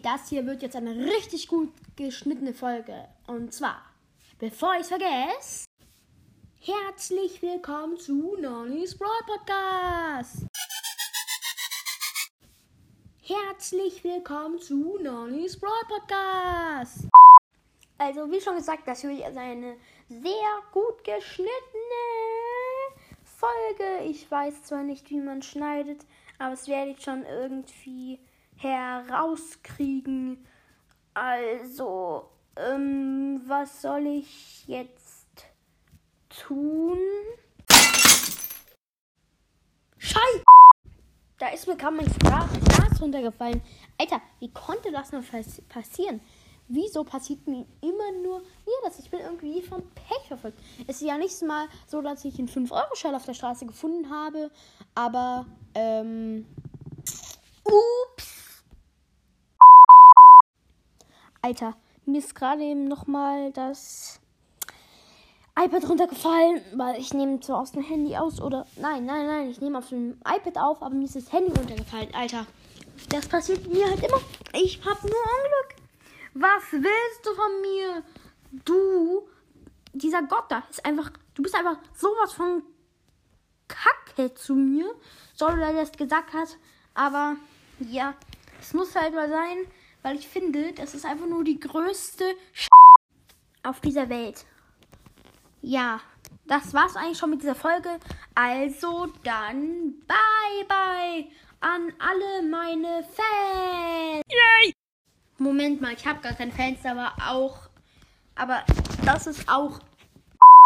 das hier wird jetzt eine richtig gut geschnittene Folge. Und zwar, bevor ich es vergesse, herzlich willkommen zu Nonny's Brawl Podcast. Herzlich willkommen zu Nonny's Brawl Podcast. Also, wie schon gesagt, das wird jetzt eine sehr gut geschnittene Folge. Ich weiß zwar nicht, wie man schneidet, aber das werde ich schon irgendwie herauskriegen. Also, ähm, was soll ich jetzt tun? Scheiße! Da ist mir gerade mein Glas runtergefallen. Alter, wie konnte das nur passieren? Wieso passiert mir immer nur mir das? Ich bin irgendwie vom Pech verfolgt. Es ist ja nicht mal so, dass ich einen 5-Euro-Schein auf der Straße gefunden habe, aber, ähm, ups. Alter, mir ist gerade eben nochmal das iPad runtergefallen, weil ich nehme zwar aus dem Handy aus oder, nein, nein, nein, ich nehme auf dem iPad auf, aber mir ist das Handy runtergefallen, Alter. Das passiert mir halt immer. Ich hab nur Unglück. Was willst du von mir? Du, dieser Gott da, ist einfach, du bist einfach sowas von Kacke zu mir. Sorry, dass er das gesagt hat, aber ja, es muss halt mal sein, weil ich finde, das ist einfach nur die größte Sch auf dieser Welt. Ja, das war's eigentlich schon mit dieser Folge. Also dann bye bye an alle meine Fans. Yay! Moment mal, ich habe gar keine Fans, aber auch. Aber das ist auch